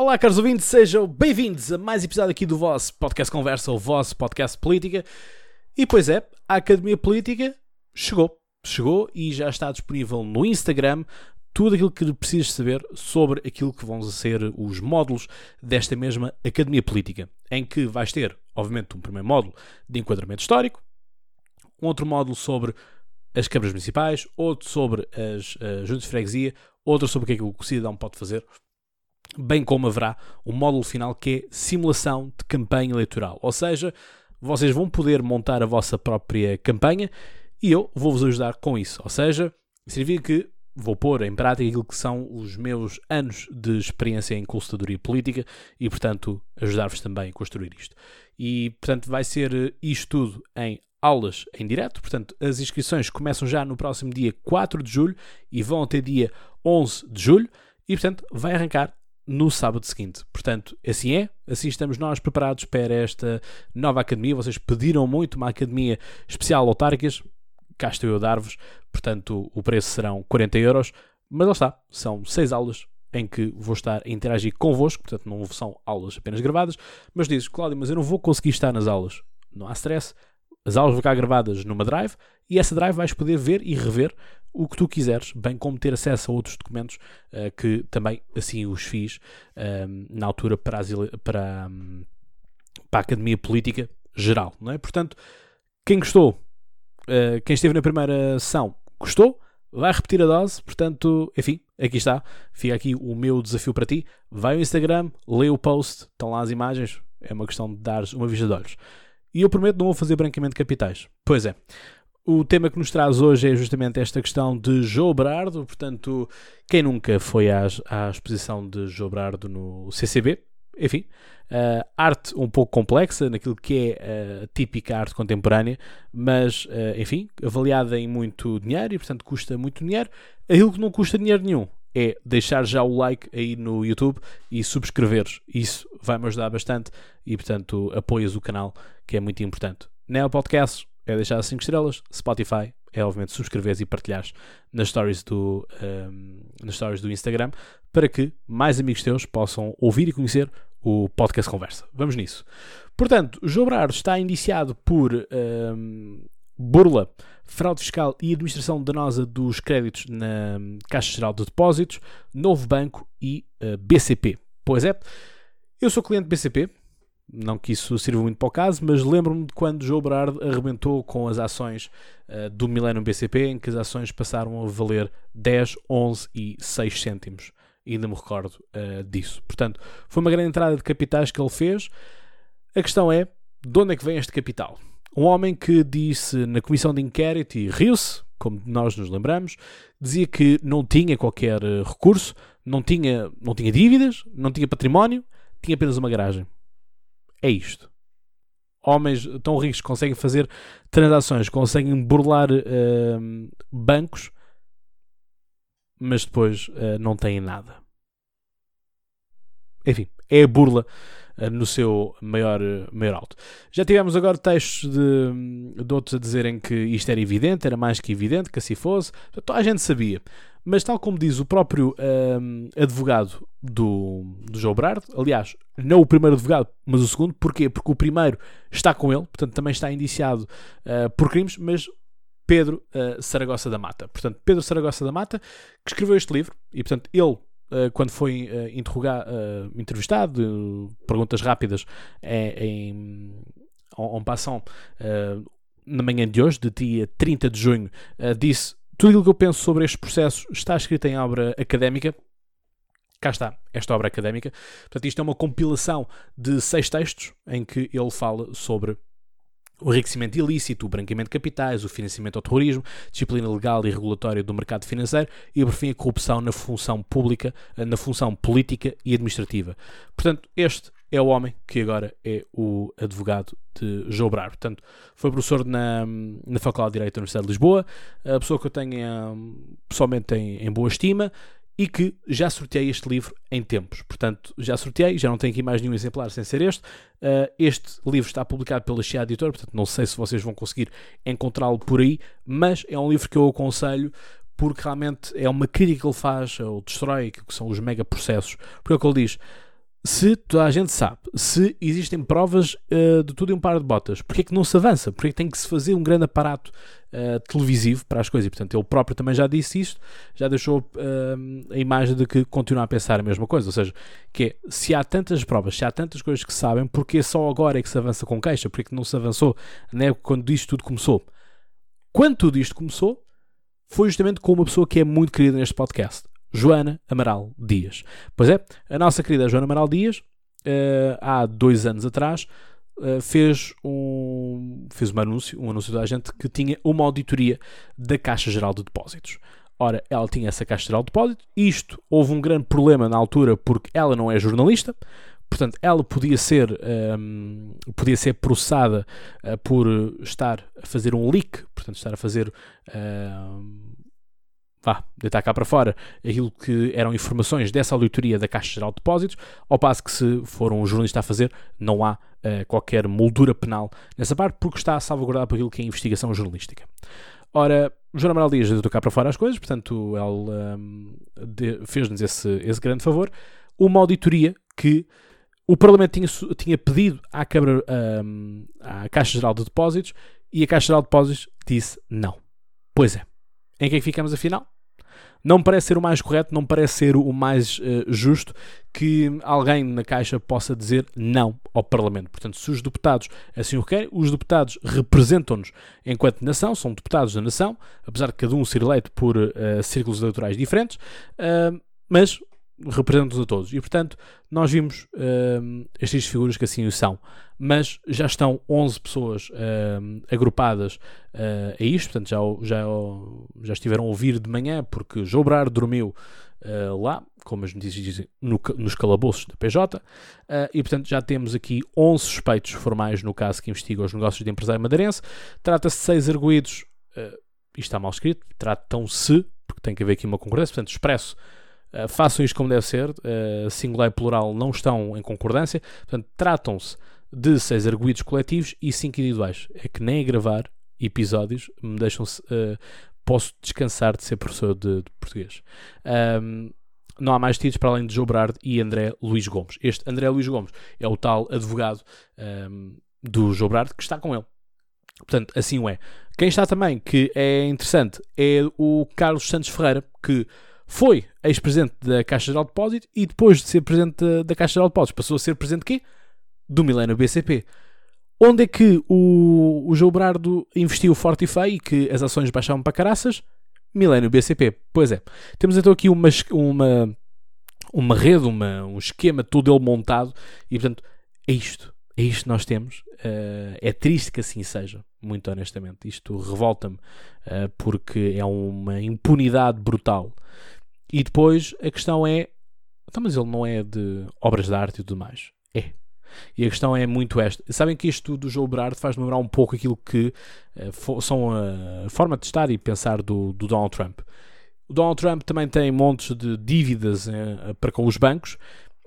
Olá, caros ouvintes, sejam bem-vindos a mais episódio aqui do vosso podcast Conversa, o vosso podcast Política. E pois é, a Academia Política chegou, chegou e já está disponível no Instagram tudo aquilo que precisas saber sobre aquilo que vão ser os módulos desta mesma Academia Política, em que vais ter, obviamente, um primeiro módulo de enquadramento histórico, um outro módulo sobre as câmaras municipais, outro sobre as uh, juntas de freguesia, outro sobre o que é que o cidadão pode fazer, bem como haverá um módulo final que é simulação de campanha eleitoral. Ou seja, vocês vão poder montar a vossa própria campanha e eu vou-vos ajudar com isso. Ou seja, significa que vou pôr em prática aquilo que são os meus anos de experiência em consultadoria política e, portanto, ajudar-vos também a construir isto. E, portanto, vai ser isto tudo em aulas em direto, portanto, as inscrições começam já no próximo dia 4 de julho e vão até dia 11 de julho e, portanto, vai arrancar no sábado seguinte. Portanto, assim é, assim estamos nós preparados para esta nova academia. Vocês pediram muito uma academia especial autárquicas, cá estou eu a dar-vos, portanto, o preço serão 40 euros, mas lá está, são 6 aulas em que vou estar a interagir convosco, portanto, não são aulas apenas gravadas, mas dizes, Cláudio, mas eu não vou conseguir estar nas aulas. Não há stress, as aulas vão ficar gravadas numa drive e essa drive vais poder ver e rever o que tu quiseres, bem como ter acesso a outros documentos uh, que também assim os fiz uh, na altura para, as, para, um, para, a Academia Política Geral. Não é? Portanto, quem gostou, uh, quem esteve na primeira sessão, gostou, vai repetir a dose. Portanto, enfim, aqui está. Fica aqui o meu desafio para ti. Vai ao Instagram, lê o post, estão lá as imagens. É uma questão de dares uma vista de olhos. E eu prometo não vou fazer branqueamento de capitais. Pois é. O tema que nos traz hoje é justamente esta questão de João Brardo. Portanto, quem nunca foi à, à exposição de João Brardo no CCB? Enfim, uh, arte um pouco complexa naquilo que é a uh, típica arte contemporânea, mas, uh, enfim, avaliada em muito dinheiro e, portanto, custa muito dinheiro. Aquilo que não custa dinheiro nenhum é deixar já o like aí no YouTube e subscreveres. Isso vai-me ajudar bastante e, portanto, apoias o canal, que é muito importante. Neo Podcast é deixar 5 estrelas, Spotify é obviamente subscreveres e partilhares nas stories do, um, nas stories do Instagram para que mais amigos teus possam ouvir e conhecer o podcast Conversa. Vamos nisso. Portanto, João Brardo está indiciado por um, burla, fraude fiscal e administração danosa dos créditos na Caixa Geral de Depósitos, Novo Banco e uh, BCP. Pois é, eu sou cliente BCP, não que isso sirva muito para o caso, mas lembro-me de quando João Berardo arrebentou com as ações uh, do Millennium BCP, em que as ações passaram a valer 10, 11 e 6 cêntimos. Ainda me recordo uh, disso. Portanto, foi uma grande entrada de capitais que ele fez. A questão é, de onde é que vem este capital? Um homem que disse na comissão de inquérito e riu-se, como nós nos lembramos, dizia que não tinha qualquer eh, recurso, não tinha, não tinha dívidas, não tinha património, tinha apenas uma garagem é isto. Homens tão ricos conseguem fazer transações, conseguem burlar uh, bancos, mas depois uh, não têm nada. Enfim, é a burla uh, no seu maior, maior alto. Já tivemos agora textos de, de outros a dizerem que isto era evidente, era mais que evidente que assim fosse. Toda a gente sabia. Mas, tal como diz o próprio um, advogado do, do João Brardo, aliás, não o primeiro advogado, mas o segundo, porquê? Porque o primeiro está com ele, portanto, também está indiciado uh, por crimes, mas Pedro uh, Saragossa da Mata. Portanto, Pedro Saragossa da Mata, que escreveu este livro, e portanto, ele, uh, quando foi uh, entrevistado, perguntas rápidas em, em en passant, na manhã de hoje, de dia 30 de junho, disse tudo aquilo que eu penso sobre este processo está escrito em obra académica. Cá está, esta obra académica. Portanto, isto é uma compilação de seis textos em que ele fala sobre o enriquecimento ilícito, o branqueamento de capitais, o financiamento ao terrorismo, disciplina legal e regulatória do mercado financeiro e, por fim, a corrupção na função pública, na função política e administrativa. Portanto, este é o homem que agora é o advogado de João Brar. Portanto, foi professor na, na Faculdade de Direito da Universidade de Lisboa, a pessoa que eu tenho pessoalmente em, em boa estima e que já sorteei este livro em tempos. Portanto, já sorteei, já não tenho aqui mais nenhum exemplar sem ser este. Uh, este livro está publicado pela Chia Editor, portanto, não sei se vocês vão conseguir encontrá-lo por aí, mas é um livro que eu aconselho porque realmente é uma crítica que ele faz ao Destroy, que são os megaprocessos. Porque é o que ele diz se toda a gente sabe, se existem provas uh, de tudo em um par de botas, porque é que não se avança? Porque é que tem que se fazer um grande aparato uh, televisivo para as coisas? E, portanto, ele próprio também já disse isto, já deixou uh, a imagem de que continua a pensar a mesma coisa. Ou seja, que é, se há tantas provas, se há tantas coisas que sabem, porque só agora é que se avança com queixa? Porque é que não se avançou na época quando isto tudo começou? Quando tudo isto começou, foi justamente com uma pessoa que é muito querida neste podcast, Joana Amaral Dias. Pois é, a nossa querida Joana Amaral Dias, uh, há dois anos atrás, uh, fez, um, fez um anúncio, um anúncio da gente que tinha uma auditoria da Caixa Geral de Depósitos. Ora, ela tinha essa Caixa Geral de Depósitos, isto houve um grande problema na altura porque ela não é jornalista, portanto ela podia ser, um, ehm, podia ser processada uh, por estar a fazer um leak, portanto estar a fazer... Uh, vá, deitar cá para fora aquilo que eram informações dessa auditoria da Caixa Geral de Depósitos, ao passo que se for um jornalista a fazer, não há uh, qualquer moldura penal nessa parte, porque está salvaguardado por aquilo que é investigação jornalística. Ora, João Amaral Dias deitou cá para fora as coisas, portanto, ele um, fez-nos esse, esse grande favor. Uma auditoria que o Parlamento tinha, tinha pedido à, Câmara, um, à Caixa Geral de Depósitos e a Caixa Geral de Depósitos disse não. Pois é. Em que é que ficamos afinal? Não parece ser o mais correto, não parece ser o mais uh, justo que alguém na Caixa possa dizer não ao Parlamento. Portanto, se os deputados assim o querem, os deputados representam-nos enquanto nação, são deputados da nação, apesar de cada um ser eleito por uh, círculos eleitorais diferentes, uh, mas representam-nos a todos. E, portanto, nós vimos uh, estas figuras que assim o são. Mas já estão 11 pessoas uh, agrupadas uh, a isto, portanto, já, já, já estiveram a ouvir de manhã, porque Jobrar dormiu uh, lá, como as notícias dizem, no, nos calabouços da PJ, e, portanto, já temos aqui 11 suspeitos formais no caso que investiga os negócios de empresário madeirense. Trata-se de seis arguídos, isto está mal escrito, tratam-se, porque tem que haver aqui uma concordância, portanto, expresso Uh, façam isto como deve ser, uh, singular e plural não estão em concordância, portanto, tratam-se de seis arguídos coletivos e cinco individuais. É que nem a gravar episódios me deixam uh, posso descansar de ser professor de, de português. Um, não há mais títulos para além de Joe Brard e André Luís Gomes. Este André Luís Gomes é o tal advogado um, do Joe Brard que está com ele. Portanto, assim o é. Quem está também, que é interessante, é o Carlos Santos Ferreira, que foi ex-presidente da Caixa Geral de Depósitos e depois de ser presidente da, Caixa Geral de Depósitos passou a ser presidente de quê? Do Milênio BCP. Onde é que o, o João Brardo investiu forte e feio e que as ações baixavam para caraças? Milênio BCP. Pois é. Temos então aqui uma, uma, uma rede, uma, um esquema todo ele montado e portanto é isto. É isto que nós temos. Uh, é triste que assim seja, muito honestamente. Isto revolta-me uh, porque é uma impunidade brutal. E depois a questão é: então, mas ele não é de obras de arte e tudo mais? É. E a questão é muito esta. Sabem que isto do João Berardo faz lembrar um pouco aquilo que uh, são a forma de estar e pensar do, do, Donald Trump. O Donald Trump também tem montes de dívidas uh, para com os bancos.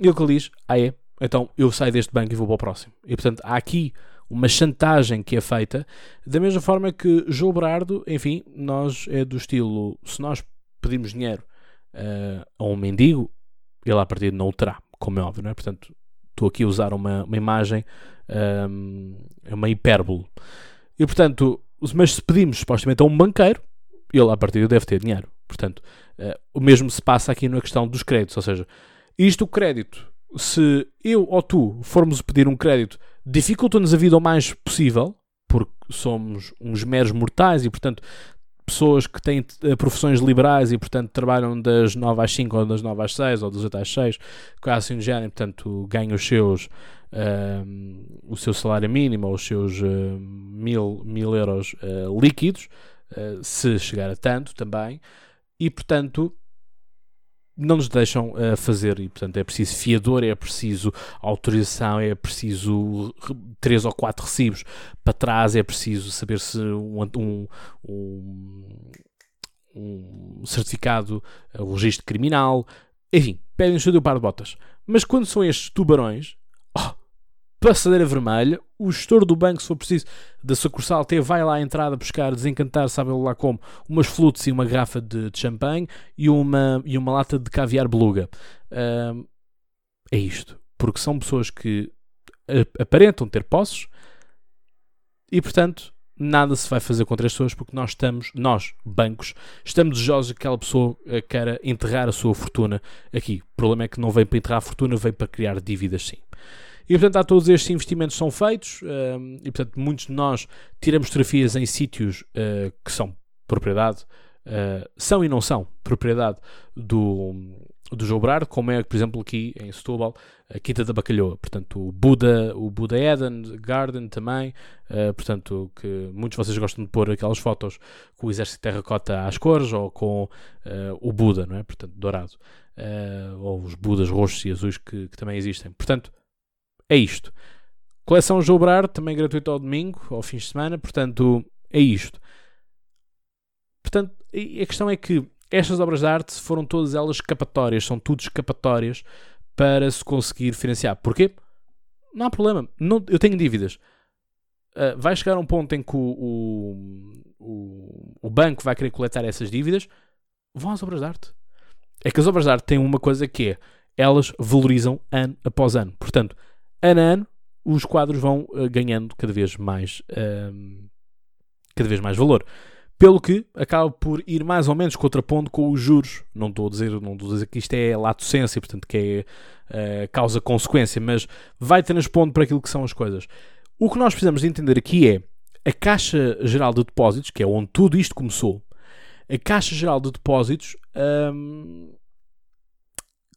E o que ele diz: Ah, é? Então eu saio deste banco e vou para o próximo. E portanto há aqui uma chantagem que é feita, da mesma forma que João Berardo, enfim, nós é do estilo: se nós pedimos dinheiro uh, a um mendigo, ele a partir não o terá, como é óbvio, não é? Portanto, estou aqui a usar uma, uma imagem, um, ehm, uma hipérbole. E portanto, mas se pedimos supostamente a um banqueiro, ele a partir deve ter dinheiro. Portanto, uh, o mesmo se passa aqui na questão dos créditos, ou seja, isto o crédito, se eu ou tu formos pedir um crédito, dificulta-nos a vida o mais possível, porque somos uns meros mortais e, portanto, pessoas que têm uh, profissões liberais e, portanto, trabalham das 9 às 5 ou das 9 às 6 ou das 8 às 6, quase assim de género, portanto, ganham os seus, uh, o seu salário mínimo ou os seus uh, mil, mil euros uh, líquidos, se chegar a tanto também, e, portanto, não nos deixam uh, fazer e portanto é preciso fiador, é preciso autorização, é preciso três ou quatro recibos para trás, é preciso saber se um, um, um, um certificado, um registro criminal, enfim, pedem o seu par de botas. Mas quando são estes tubarões, passadeira vermelha, o gestor do banco, se for preciso, da sucursal T, vai lá à entrada buscar, desencantar, sabe lá como, umas flutes e uma garrafa de, de champanhe e uma, e uma lata de caviar beluga. É isto. porque são pessoas que aparentam ter posses e, portanto, nada se vai fazer contra as pessoas porque nós estamos, nós, bancos, estamos desejosos que aquela pessoa uh, queira enterrar a sua fortuna aqui. O problema é que não vem para enterrar a fortuna, vem para criar dívidas sim. E portanto, há todos estes investimentos são feitos uh, e portanto, muitos de nós tiramos fotografias em sítios uh, que são propriedade, são e não são propriedade do, do João Brard, como é, por exemplo, aqui em Setúbal, a Quinta da Bacalhoa. Portanto, o Buda, o Buda Eden Garden também. Uh, portanto, que muitos de vocês gostam de pôr aquelas fotos com o exército de terracota às cores ou com uh, o Buda, não é? Portanto, dourado. Uh, ou os Budas roxos e azuis que, que, também existem. Portanto, é isto. Coleção João Brard, também gratuito ao domingo, ao fim de semana. Portanto, é isto. Portanto, a questão é que estas obras de arte foram todas elas escapatórias, são tudo escapatórias para se conseguir financiar. Porquê? Não há problema. Não, eu tenho dívidas. Uh, vai chegar um ponto em que o, o, o, banco vai querer coletar essas dívidas. Vão às obras de arte. É que as obras de arte têm uma coisa que é elas valorizam ano após ano. Portanto, ano a ano, os quadros vão uh, ganhando cada vez mais, uh, cada vez mais valor. Pelo que acaba por ir mais ou menos contrapondo com os juros. Não estou a dizer, não estou a dizer que isto é lato senso, portanto que é uh, causa-consequência, mas vai transpondo para aquilo que são as coisas. O que nós precisamos de entender aqui é a Caixa Geral de Depósitos, que é onde tudo isto começou. A Caixa Geral de Depósitos, hum,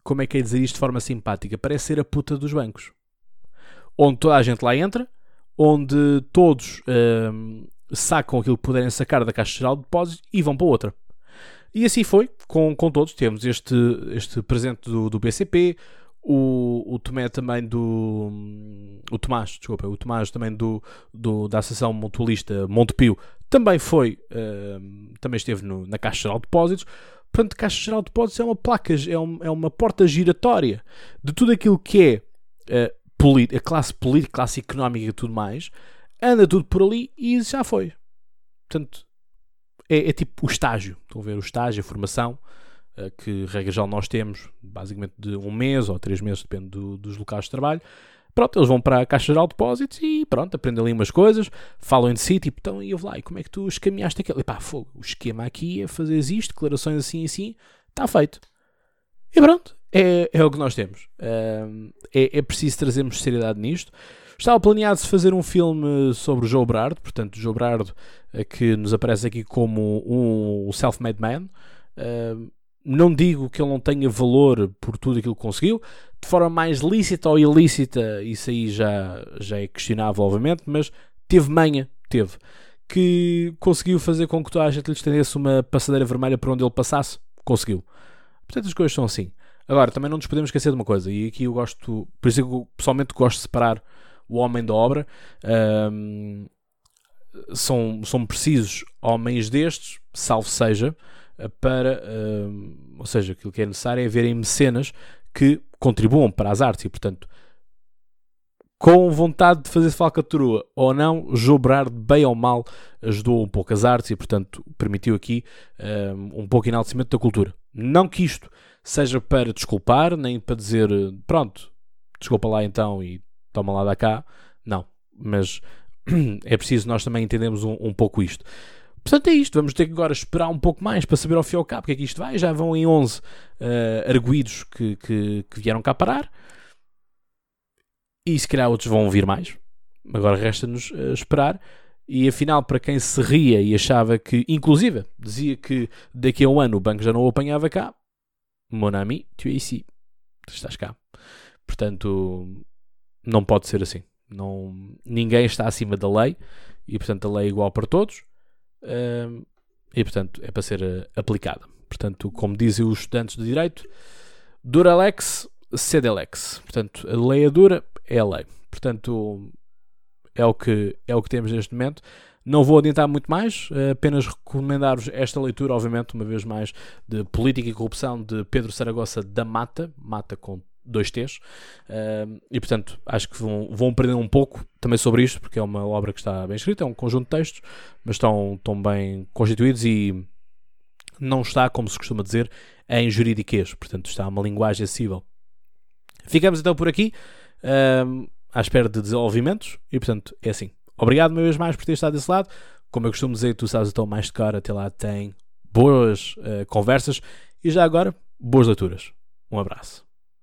como é que é dizer isto de forma simpática? Parece ser a puta dos bancos. Onde toda a gente lá entra, onde todos hum, sacam aquilo que puderem sacar da Caixa Geral de Depósitos e vão para outra. E assim foi com, com todos. Temos este, este presente do, do BCP, o, o Tomé também do. O Tomás, desculpa, o Tomás também do, do, da Associação Mutualista Montepio também foi. Uh, também esteve no, na Caixa Geral de Depósitos. Portanto, Caixa Geral de Depósitos é uma placa, é, um, é uma porta giratória de tudo aquilo que é uh, a classe política, classe económica e tudo mais anda tudo por ali e já foi. Portanto, é, é tipo o estágio. Estão a ver o estágio, a formação, uh, que regra geral nós temos, basicamente de um mês ou três meses, depende do, dos locais de trabalho. Pronto, eles vão para a Caixa Geral de Depósitos e pronto, aprendem ali umas coisas, falam de si, tipo, então, e eu lá, e como é que tu escaminhaste aquilo? E pá, fogo, o esquema aqui é fazer isto, declarações assim e assim, está feito. E pronto, é, é o que nós temos. É, é preciso trazermos seriedade nisto. Estava planeado-se fazer um filme sobre o Joe Brard, portanto, Joe Brard, eh, que nos aparece aqui como um self-made man. Não digo que ele não tenha valor por tudo aquilo que conseguiu, de forma mais lícita ou ilícita, isso aí já, já é questionável, obviamente, mas teve manha, teve, que conseguiu fazer com que toda a gente lhe estendesse uma passadeira vermelha por onde ele passasse, conseguiu. Portanto, as coisas são assim. Agora, também não nos podemos esquecer de uma coisa, e aqui eu gosto, por isso é eu pessoalmente gosto de separar o homem da obra. Um, são, são precisos homens destes, salvo seja, para, um, ou seja, aquilo que é necessário é haverem mecenas que contribuam para as artes e, portanto, com vontade de fazer falcatrua ou não, Jobrar, bem ou mal, ajudou um pouco as artes e, portanto, permitiu aqui um, um pouco enaltecimento da cultura. Não que isto seja para desculpar, nem para dizer, pronto, desculpa lá então e toma lá da cá. Não, mas é preciso nós também entendermos um, um, pouco isto. Portanto, é isto. Vamos ter que agora esperar um pouco mais para saber ao fim e ao cabo o que é que isto vai. Já vão em 11 uh, eh, arguídos que, que, que, vieram cá parar. E se calhar outros vão vir mais. Agora resta-nos uh, esperar. E afinal, para quem se ria e achava que, inclusive, dizia que daqui a um ano o banco já não o apanhava cá, mon ami, tu es ici. Tu estás cá. Portanto, não pode ser assim. Não, ninguém está acima da lei e, portanto, a lei é igual para todos uh, e, portanto, é para ser uh, aplicada. Portanto, como dizem os estudantes de Direito, dura lex, sed lex. Portanto, a lei é dura, é a lei. Portanto, é o que, é o que temos neste momento. Não vou adiantar muito mais, eh, apenas recomendar-vos esta leitura, obviamente, uma vez mais, de Política e Corrupção de Pedro Saragossa da Mata, Mata com dois T's, uh, e portanto acho que vão, vão aprender um pouco também sobre isto, porque é uma obra que está bem escrita, é um conjunto de textos, mas estão, estão bem constituídos e não está, como se costuma dizer, em juridiquês, portanto está uma linguagem acessível Ficamos então por aqui, um, à espera de desenvolvimentos, e portanto é assim. Obrigado uma vez mais por ter estado desse lado. Como eu costumo dizer, tu sabes então mais de cara, até lá tem boas uh, conversas e já agora, boas leituras. Um abraço.